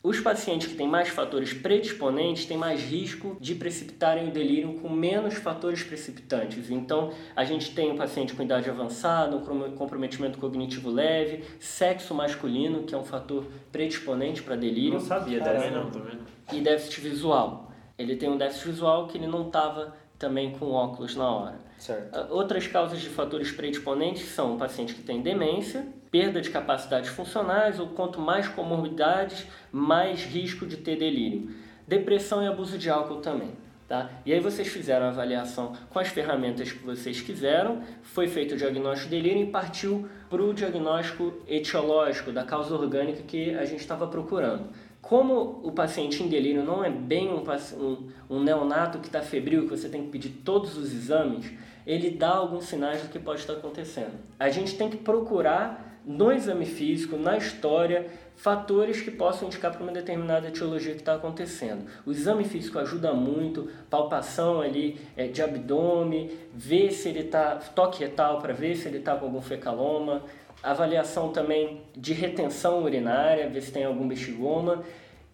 Os pacientes que têm mais fatores predisponentes têm mais risco de precipitarem o delírio com menos fatores precipitantes. Então, a gente tem um paciente com idade avançada, um comprometimento cognitivo leve, sexo masculino, que é um fator predisponente para delírio. Não sabia dessa, não, também. E déficit visual. Ele tem um déficit visual que ele não estava também com óculos na hora. Certo. Ah, outras causas de fatores predisponentes são o paciente que tem demência, perda de capacidades funcionais ou quanto mais comorbidades, mais risco de ter delírio. Depressão e abuso de álcool também. Tá? E aí vocês fizeram a avaliação com as ferramentas que vocês quiseram, foi feito o diagnóstico de delírio e partiu para o diagnóstico etiológico da causa orgânica que a gente estava procurando. Como o paciente em delírio não é bem um, um, um neonato que está febril, que você tem que pedir todos os exames, ele dá alguns sinais do que pode estar acontecendo. A gente tem que procurar no exame físico, na história, fatores que possam indicar para uma determinada etiologia que está acontecendo. O exame físico ajuda muito, palpação ali é, de abdômen, ver se ele está, toque retal para ver se ele está com algum fecaloma, avaliação também de retenção urinária, ver se tem algum bexigoma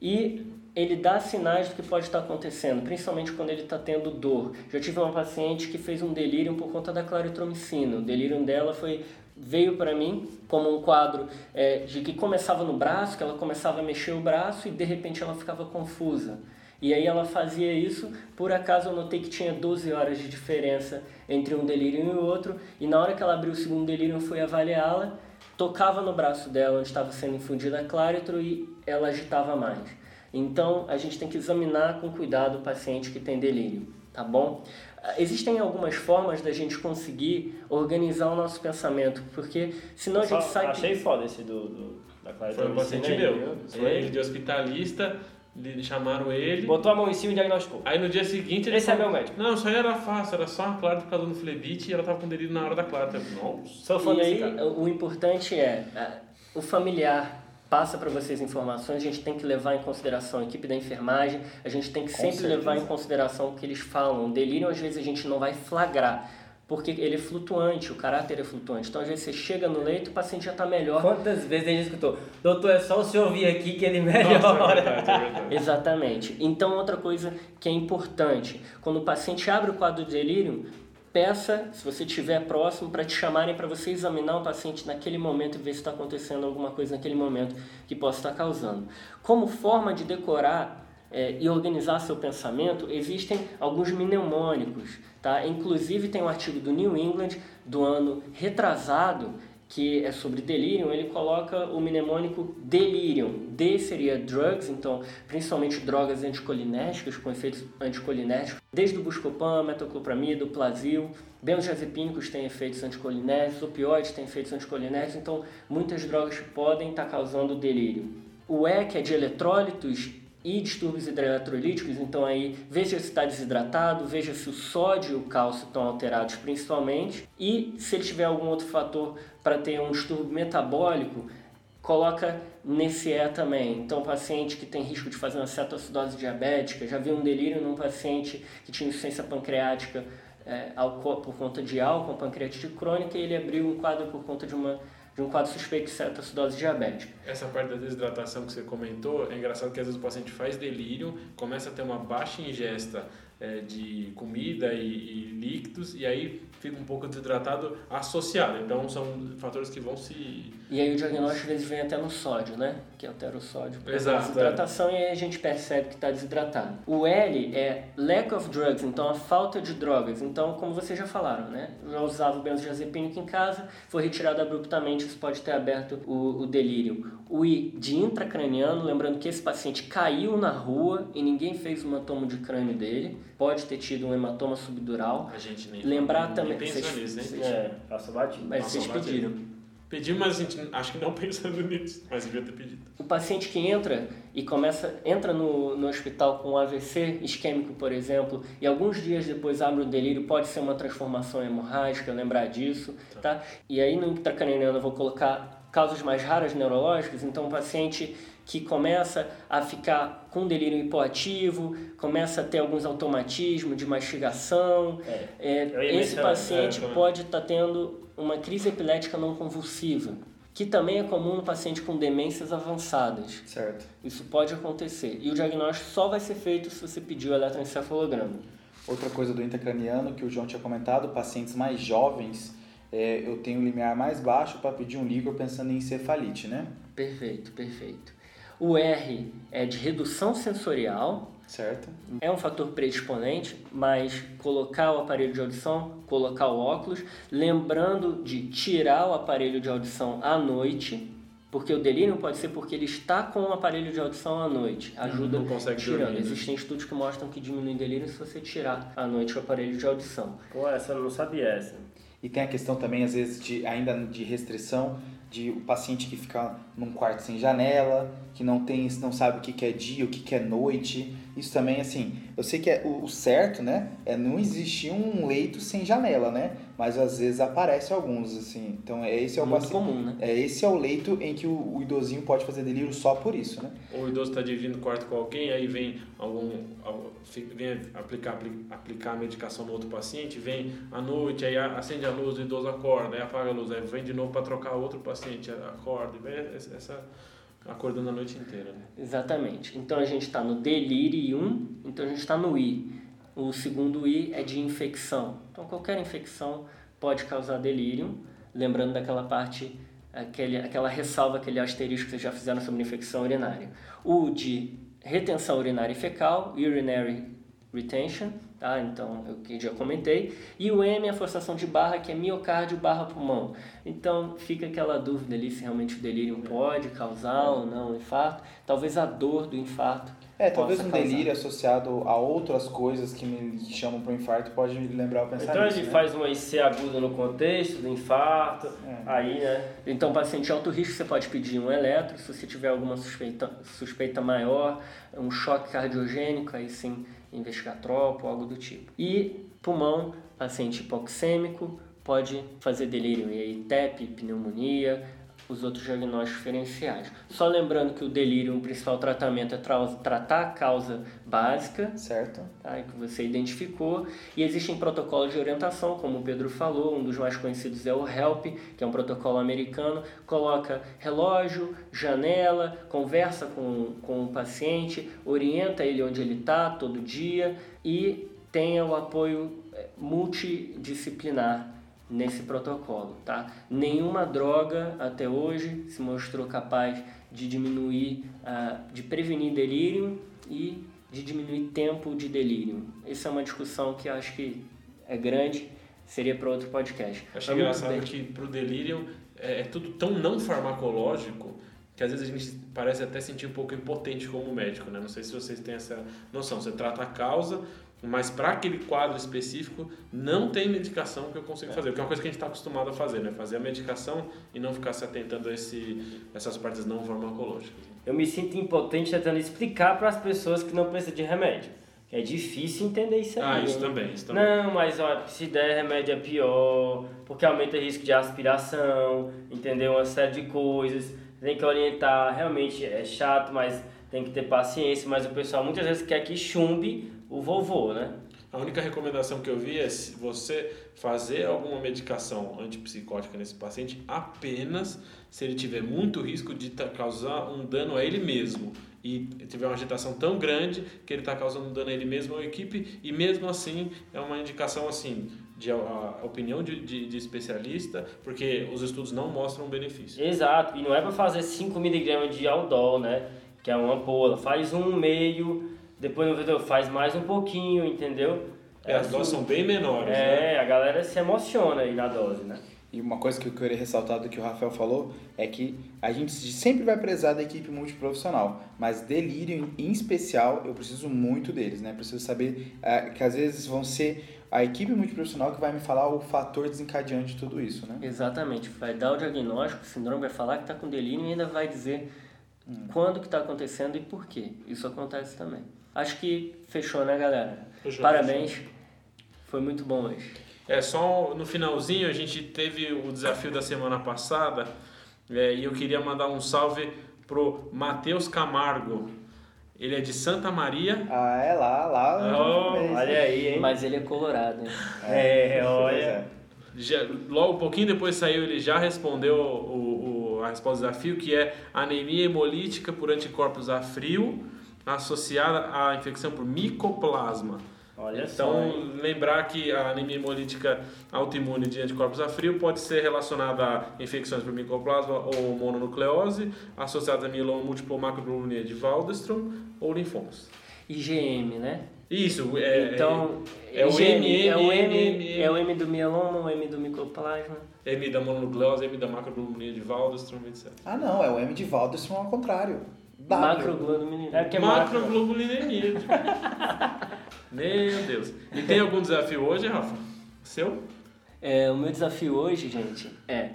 e ele dá sinais do que pode estar acontecendo, principalmente quando ele está tendo dor. Já tive uma paciente que fez um delírio por conta da claritromicina. O delírio dela foi veio para mim como um quadro é, de que começava no braço, que ela começava a mexer o braço e de repente ela ficava confusa. E aí ela fazia isso, por acaso eu notei que tinha 12 horas de diferença entre um delírio e o outro, e na hora que ela abriu o segundo delírio eu fui avaliá-la, tocava no braço dela onde estava sendo infundida a claritro e ela agitava mais. Então a gente tem que examinar com cuidado o paciente que tem delírio, tá bom? Existem algumas formas da gente conseguir organizar o nosso pensamento, porque senão a gente sai. Achei foda esse do, do da Foi um paciente meu. Foi ele de hospitalista, chamaram ele. Botou a mão em cima e diagnosticou. Aí no dia seguinte ele. Esse falou, é meu médico. Não, isso aí era fácil, era só uma clara por causa do flebite e ela tava com delírio na hora da clara. Nossa. E aí, o importante é o familiar passa para vocês informações, a gente tem que levar em consideração a equipe da enfermagem, a gente tem que Com sempre certeza. levar em consideração o que eles falam. O delírio, às vezes, a gente não vai flagrar, porque ele é flutuante, o caráter é flutuante. Então, às vezes, você chega no leito, o paciente já está melhor. Quantas vezes a gente escutou? Doutor, é só o senhor vir aqui que ele melhora. Nossa, é verdade, é verdade. Exatamente. Então, outra coisa que é importante, quando o paciente abre o quadro de delírio, peça, se você estiver próximo, para te chamarem para você examinar o paciente naquele momento e ver se está acontecendo alguma coisa naquele momento que possa estar causando. Como forma de decorar é, e organizar seu pensamento, existem alguns mnemônicos. Tá? Inclusive tem um artigo do New England do ano retrasado que é sobre delírio, ele coloca o mnemônico delirium. D seria drugs, então principalmente drogas anticolinérgicas com efeitos anticolinérgicos, desde o buscopan, metoclopramida, o plasil, benzodiazepínicos têm efeitos anticolinérgicos, opioides têm efeitos anticolinérgicos, então muitas drogas podem estar causando delírio. O E, que é de eletrólitos, e distúrbios hidroeletrolíticos, então aí veja se está desidratado, veja se o sódio e o cálcio estão alterados principalmente e se ele tiver algum outro fator para ter um distúrbio metabólico, coloca nesse E também. Então, paciente que tem risco de fazer uma cetoacidose diabética, já vi um delírio num paciente que tinha insuficiência pancreática é, por conta de álcool, pancreatite crônica, e ele abriu um quadro por conta de uma de um quadro suspeito de cetoacidose diabética. Essa parte da desidratação que você comentou, é engraçado que às vezes o paciente faz delírio, começa a ter uma baixa ingesta é, de comida e, e líquidos, e aí fica um pouco desidratado associado. Então são fatores que vão se. E aí o diagnóstico às vezes vem até no sódio, né? Que altera o sódio. Exato. Desidratação é. e aí a gente percebe que está desidratado. O L é lack of drugs, então a falta de drogas. Então, como vocês já falaram, né? Já usava o benzodiazepínico em casa, foi retirado abruptamente, isso pode ter aberto o, o delírio. O I de intracraniano, lembrando que esse paciente caiu na rua e ninguém fez um tomo de crânio dele pode ter tido um hematoma subdural. A gente nem Lembrar também. pensa vocês, nisso, hein? É, passa batido. Mas vocês pediram. Pedimos, mas a gente acho que não pensando nisso, mas devia ter pedido. O paciente que entra e começa, entra no, no hospital com AVC isquêmico, por exemplo, e alguns dias depois abre o delírio, pode ser uma transformação hemorrágica, lembrar disso, tá? tá? E aí no intracraniano eu vou colocar causas mais raras neurológicas, então o paciente que começa a ficar com delírio hipoativo, começa a ter alguns automatismos de mastigação. É. É, esse paciente pode estar tá tendo uma crise epilética não convulsiva, que também é comum no paciente com demências avançadas. Certo. Isso pode acontecer. E o diagnóstico só vai ser feito se você pedir o eletroencefalograma. Outra coisa do intracraniano que o João tinha comentado, pacientes mais jovens, é, eu tenho um limiar mais baixo para pedir um líquor pensando em encefalite, né? Perfeito, perfeito. O R é de redução sensorial. Certo. É um fator predisponente, mas colocar o aparelho de audição, colocar o óculos, lembrando de tirar o aparelho de audição à noite, porque o delírio pode ser porque ele está com o aparelho de audição à noite. Ajuda não consegue tirando. Dormir, né? Existem estudos que mostram que diminui o delírio se você tirar à noite o aparelho de audição. Pô, essa eu não sabia essa. E tem a questão também, às vezes, de ainda de restrição de o paciente que fica num quarto sem janela, que não tem, não sabe o que, que é dia, o que, que é noite. Isso também, assim, eu sei que é o, certo, né? É não existir um leito sem janela, né? Mas às vezes aparece alguns, assim. Então é esse é o Muito comum, né? É esse é o leito em que o, o idosinho pode fazer delírio só por isso, né? Ou o idoso está dividindo quarto com alguém, aí vem algum, vem aplicar aplicar a medicação no outro paciente, vem à noite, aí acende a luz, o idoso acorda, aí apaga a luz, aí vem de novo para trocar outro paciente, acorda, e vem essa acordando a noite inteira. Né? Exatamente. Então a gente está no delirium, então a gente está no I. O segundo I é de infecção. Então qualquer infecção pode causar delírio. Lembrando daquela parte, aquele, aquela ressalva, aquele asterisco que vocês já fizeram sobre infecção urinária. O de retenção urinária e fecal, urinary retention, tá? Então, eu que já comentei. E o M é a forçação de barra, que é miocárdio barra pulmão. Então, fica aquela dúvida ali se realmente o delírio pode causar ou não um infarto. Talvez a dor do infarto é, talvez um delírio associado a outras coisas que me chamam para o infarto pode me lembrar o pensamento. Então ele né? faz uma IC aguda no contexto do infarto, é. aí, né? Então, paciente de alto risco, você pode pedir um eletro, se você tiver alguma suspeita, suspeita maior, um choque cardiogênico, aí sim investigar tropo, algo do tipo. E pulmão, paciente hipoxêmico, pode fazer delírio, e aí TEP, pneumonia, os outros diagnósticos diferenciais. Só lembrando que o delírio, o principal tratamento é tra tratar a causa básica, certo? Tá, que você identificou, e existem protocolos de orientação, como o Pedro falou, um dos mais conhecidos é o HELP, que é um protocolo americano, coloca relógio, janela, conversa com, com o paciente, orienta ele onde ele está todo dia e tenha o apoio eh, multidisciplinar nesse protocolo, tá? Nenhuma droga até hoje se mostrou capaz de diminuir, uh, de prevenir delírio e de diminuir tempo de delírio. Essa é uma discussão que acho que é grande, seria para outro podcast. Acho engraçado que para o delírio é, é tudo tão não farmacológico que às vezes a gente parece até sentir um pouco impotente como médico, né? Não sei se vocês têm essa noção. Você trata a causa, mas para aquele quadro específico, não tem medicação que eu consigo fazer, porque é uma coisa que a gente está acostumado a fazer, né? Fazer a medicação e não ficar se atentando a esse, essas partes não farmacológicas. Eu me sinto impotente tentando explicar para as pessoas que não precisam de remédio. É difícil entender isso aí. Ah, isso né? também, isso também. Não, mas olha, se der remédio é pior, porque aumenta o risco de aspiração, entendeu? Uma série de coisas. Tem que orientar, realmente é chato, mas tem que ter paciência. Mas o pessoal muitas vezes quer que chumbe o vovô, né? A única recomendação que eu vi é se você fazer alguma medicação antipsicótica nesse paciente apenas se ele tiver muito risco de causar um dano a ele mesmo e tiver uma agitação tão grande que ele está causando um dano a ele mesmo ou à equipe e mesmo assim é uma indicação assim de a, opinião de, de, de, especialista porque os estudos não mostram benefício. Exato, e não é para fazer 5mg de Aldol, né? Que é uma ampola, faz um meio depois no vídeo faz mais um pouquinho, entendeu? É, as doses são bem menores, é, né? a galera se emociona aí na dose, né? E uma coisa que eu queria ressaltar do que o Rafael falou é que a gente sempre vai prezar da equipe multiprofissional, mas delírio em especial eu preciso muito deles, né? Preciso saber é, que às vezes vão ser a equipe multiprofissional que vai me falar o fator desencadeante de tudo isso, né? Exatamente, vai dar o diagnóstico, o síndrome vai falar que está com delírio e ainda vai dizer hum. quando que está acontecendo e por quê. Isso acontece também. Acho que fechou, né, galera? Fechou, Parabéns. Fechou. Foi muito bom hoje. É, só no finalzinho a gente teve o desafio da semana passada é, e eu queria mandar um salve pro Matheus Camargo. Ele é de Santa Maria. Ah, é lá, lá. Oh, olha aí, hein? Mas ele é colorado. É, é olha. É. Já, logo um pouquinho depois saiu, ele já respondeu o, o, a resposta do desafio, que é anemia hemolítica por anticorpos a frio associada à infecção por micoplasma. Olha então, só, lembrar que a anemia hemolítica autoimune de anticorpos a frio pode ser relacionada a infecções por micoplasma ou mononucleose, associada a mieloma múltiplo macroglobulinemia de Waldstrom ou linfomas. IgM, né? Isso, é, então, é, é o M, é o M, M, é o M do mieloma, o M do micoplasma. M da mononucleose, M da macroglobulinemia de Waldstrom, etc. Ah, não, é o M de Waldstrom ao contrário. Macroglobulinemia. É é macroglobulinemia. Meu Deus. E tem algum desafio hoje, Rafa? Seu? É, o meu desafio hoje, gente, é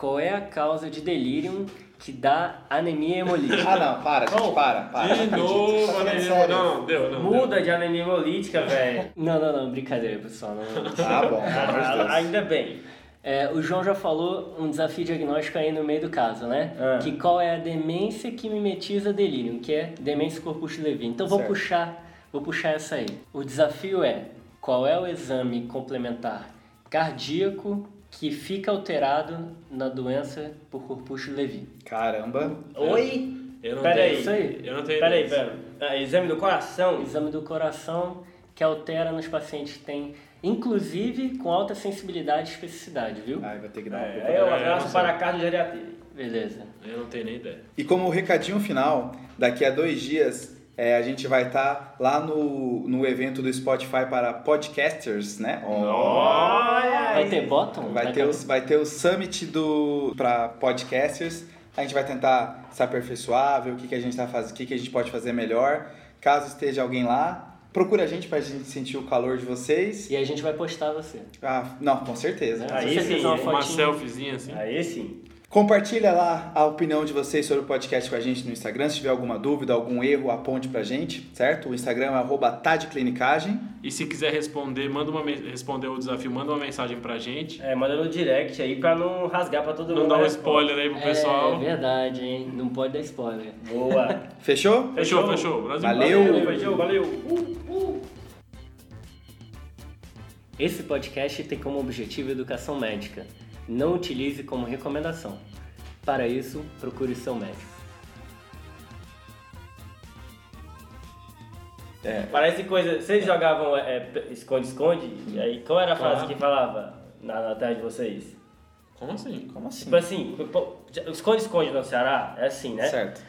qual é a causa de delírio que dá anemia hemolítica? Ah, não, para, gente, oh, para, para. De novo, anemia Não, deu, não. Muda deu. de anemia hemolítica, velho. Não, não, não, brincadeira, pessoal. Não... Ah, bom, ah, ainda bem. É, o João já falou um desafio diagnóstico aí no meio do caso, né? Ah. Que qual é a demência que mimetiza delírio, que é demência corpus-Levy. Então vou puxar, vou puxar essa aí. O desafio é qual é o exame complementar cardíaco que fica alterado na doença por corpus-Levy. Caramba. Oi. Eu não pera tenho. Aí. Isso aí. Eu não tenho. Pera aí, pera. Ah, exame do coração. Exame do coração que altera nos pacientes que têm inclusive com alta sensibilidade e especificidade, viu? Ai, vai ter que dar uma é, é um abraço para a cardiogeriatria. Beleza. Eu não tenho nem ideia. E como recadinho final, daqui a dois dias é, a gente vai estar tá lá no, no evento do Spotify para podcasters, né? Oh. Vai ter bottom? Vai, vai ter, o, vai ter o summit do para podcasters. A gente vai tentar se aperfeiçoar, ver o que, que a gente tá fazendo, o que, que a gente pode fazer melhor. Caso esteja alguém lá, Procura a gente pra gente sentir o calor de vocês. E a gente vai postar você. Ah, não, com certeza. Aí sim, uma, uma selfiezinha assim. Aí sim. Compartilha lá a opinião de vocês sobre o podcast com a gente no Instagram. Se tiver alguma dúvida, algum erro, aponte pra gente, certo? O Instagram é arroba tadclinicagem. E se quiser responder, manda uma, responder o desafio, manda uma mensagem pra gente. É, manda no direct aí pra não rasgar pra todo não mundo. Não dá um spoiler aí pro é, pessoal. É verdade, hein? Não pode dar spoiler. Boa. Fechou? Fechou, fechou. Brasil. Valeu. Valeu, valeu. valeu. Uh, Esse podcast tem como objetivo educação médica. Não utilize como recomendação. Para isso, procure seu médico. É. Parece coisa. Vocês jogavam esconde-esconde? É, e aí, qual era a frase claro. que falava na, na terra de vocês? Como assim? Como assim? Tipo assim, esconde-esconde no Ceará é assim, né? Certo.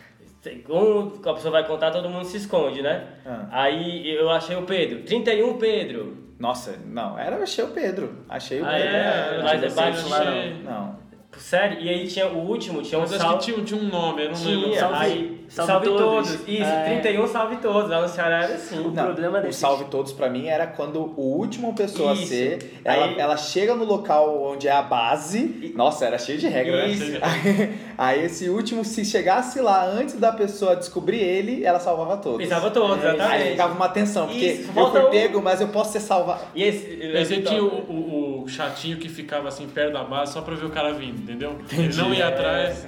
Um, a pessoa vai contar, todo mundo se esconde, né? Ah. Aí eu achei o Pedro. 31 Pedro. Nossa, não, era achei o Pedro. Achei o ah, Pedro. É, mas é baixo lá não. Não. Sério? E aí tinha o último, tinha um Mas salve... acho que tinha, tinha um nome, eu não tinha, lembro. Salve, aí, salve, salve todos. todos. Isso, é. 31 salve todos. Lá no Ceará era assim. O não, problema desse... O salve todos pra mim era quando o último pessoa Isso. a ser, ela, aí... ela chega no local onde é a base. Nossa, era cheio de regra, Isso. né? Aí, aí, esse último, se chegasse lá antes da pessoa descobrir ele, ela salvava todos. Salva todos, é, exatamente. Aí ficava uma tensão, porque Isso, eu fui pego, mas eu posso ser salvado. E esse, esse tinha o, o, o, chatinho que ficava assim perto da base só pra ver o cara vindo, entendeu? Entendi. Ele não ia atrás.